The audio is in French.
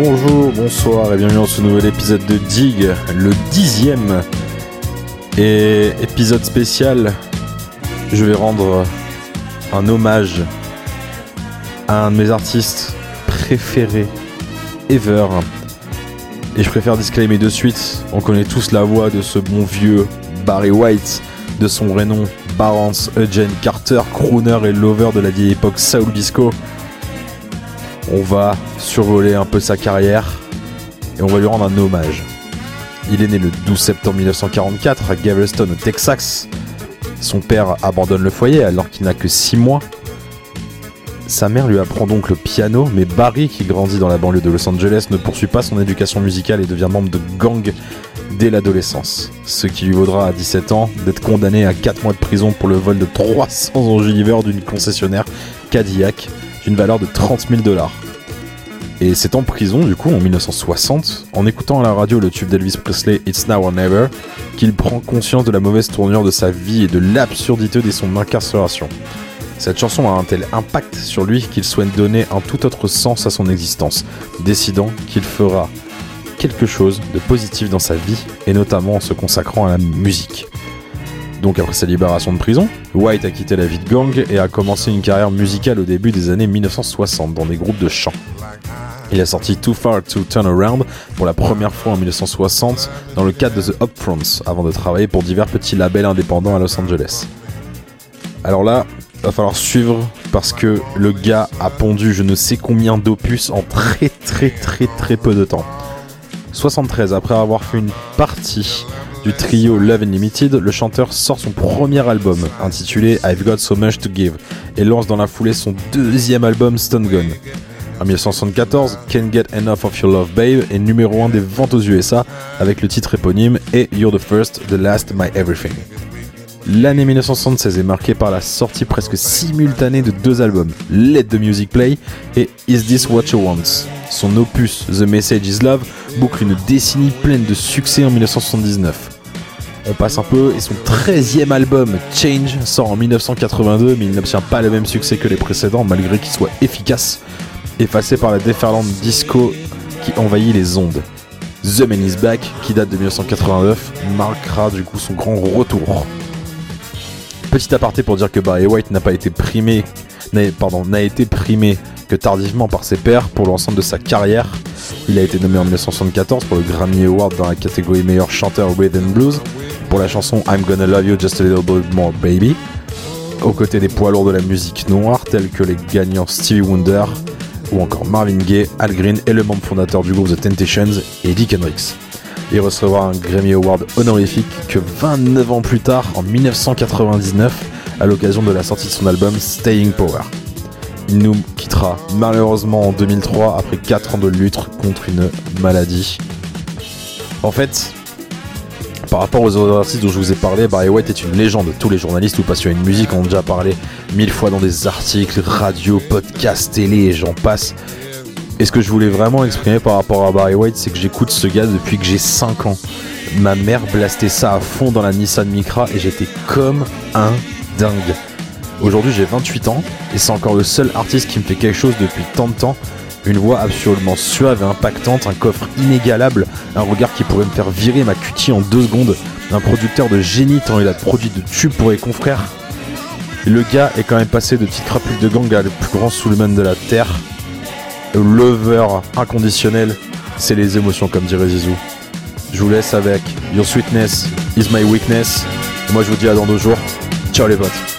Bonjour, bonsoir et bienvenue dans ce nouvel épisode de Dig, le dixième et épisode spécial. Je vais rendre un hommage à un de mes artistes préférés ever, et je préfère disclaimer de suite, on connaît tous la voix de ce bon vieux Barry White, de son vrai nom Barance Eugene Carter, crooner et lover de la vieille époque Soul Disco. On va survoler un peu sa carrière et on va lui rendre un hommage. Il est né le 12 septembre 1944 à Galveston au Texas. Son père abandonne le foyer alors qu'il n'a que 6 mois. Sa mère lui apprend donc le piano, mais Barry, qui grandit dans la banlieue de Los Angeles, ne poursuit pas son éducation musicale et devient membre de gang dès l'adolescence. Ce qui lui vaudra à 17 ans d'être condamné à 4 mois de prison pour le vol de 300 engiveurs d'une concessionnaire Cadillac d'une valeur de 30 000 dollars. Et c'est en prison, du coup, en 1960, en écoutant à la radio le tube d'Elvis Presley It's Now or Never, qu'il prend conscience de la mauvaise tournure de sa vie et de l'absurdité de son incarcération. Cette chanson a un tel impact sur lui qu'il souhaite donner un tout autre sens à son existence, décidant qu'il fera quelque chose de positif dans sa vie, et notamment en se consacrant à la musique. Donc après sa libération de prison, White a quitté la vie de gang et a commencé une carrière musicale au début des années 1960 dans des groupes de chant. Il a sorti Too Far to Turn Around pour la première fois en 1960 dans le cadre de The Upfronts avant de travailler pour divers petits labels indépendants à Los Angeles. Alors là, va falloir suivre parce que le gars a pondu je ne sais combien d'opus en très très très très peu de temps. 73, après avoir fait une partie du trio Love Unlimited, le chanteur sort son premier album intitulé I've Got So Much to Give et lance dans la foulée son deuxième album Stone Gun. En 1974, Can't Get Enough of Your Love Babe est numéro 1 des ventes aux USA avec le titre éponyme et You're the First, The Last, My Everything. L'année 1976 est marquée par la sortie presque simultanée de deux albums, Let the Music Play et Is This What You Want. Son opus The Message Is Love boucle une décennie pleine de succès en 1979. On passe un peu et son 13e album Change sort en 1982 mais il n'obtient pas le même succès que les précédents malgré qu'il soit efficace, effacé par la déferlante disco qui envahit les ondes. The Man Is Back, qui date de 1989, marquera du coup son grand retour. Petit aparté pour dire que Barry White n'a pas été primé, n'a été primé que tardivement par ses pairs pour l'ensemble de sa carrière. Il a été nommé en 1974 pour le Grammy Award dans la catégorie meilleur chanteur rhythm blues pour la chanson I'm Gonna Love You Just a Little Bit More Baby, aux côtés des poids lourds de la musique noire tels que les gagnants Stevie Wonder ou encore Marvin Gaye, Al Green et le membre fondateur du groupe The Temptations, Eddie Kendricks. Il recevra un Grammy Award honorifique que 29 ans plus tard, en 1999, à l'occasion de la sortie de son album Staying Power. Il nous quittera malheureusement en 2003 après 4 ans de lutte contre une maladie. En fait, par rapport aux autres artistes dont je vous ai parlé, Barry White est une légende. Tous les journalistes ou passionnés de musique ont déjà parlé mille fois dans des articles, radio, podcasts, télé et j'en passe. Et ce que je voulais vraiment exprimer par rapport à Barry White, c'est que j'écoute ce gars depuis que j'ai 5 ans. Ma mère blastait ça à fond dans la Nissan Micra et j'étais comme un dingue. Aujourd'hui j'ai 28 ans et c'est encore le seul artiste qui me fait quelque chose depuis tant de temps. Une voix absolument suave et impactante, un coffre inégalable, un regard qui pourrait me faire virer ma cutie en deux secondes, un producteur de génie tant il a produit de tubes pour les confrères. Le gars est quand même passé de petite crapule de gang à le plus grand soulman de la terre. Lover inconditionnel, c'est les émotions comme dirait Zizou. Je vous laisse avec Your Sweetness is my weakness. Moi je vous dis à dans deux jours. Ciao les potes.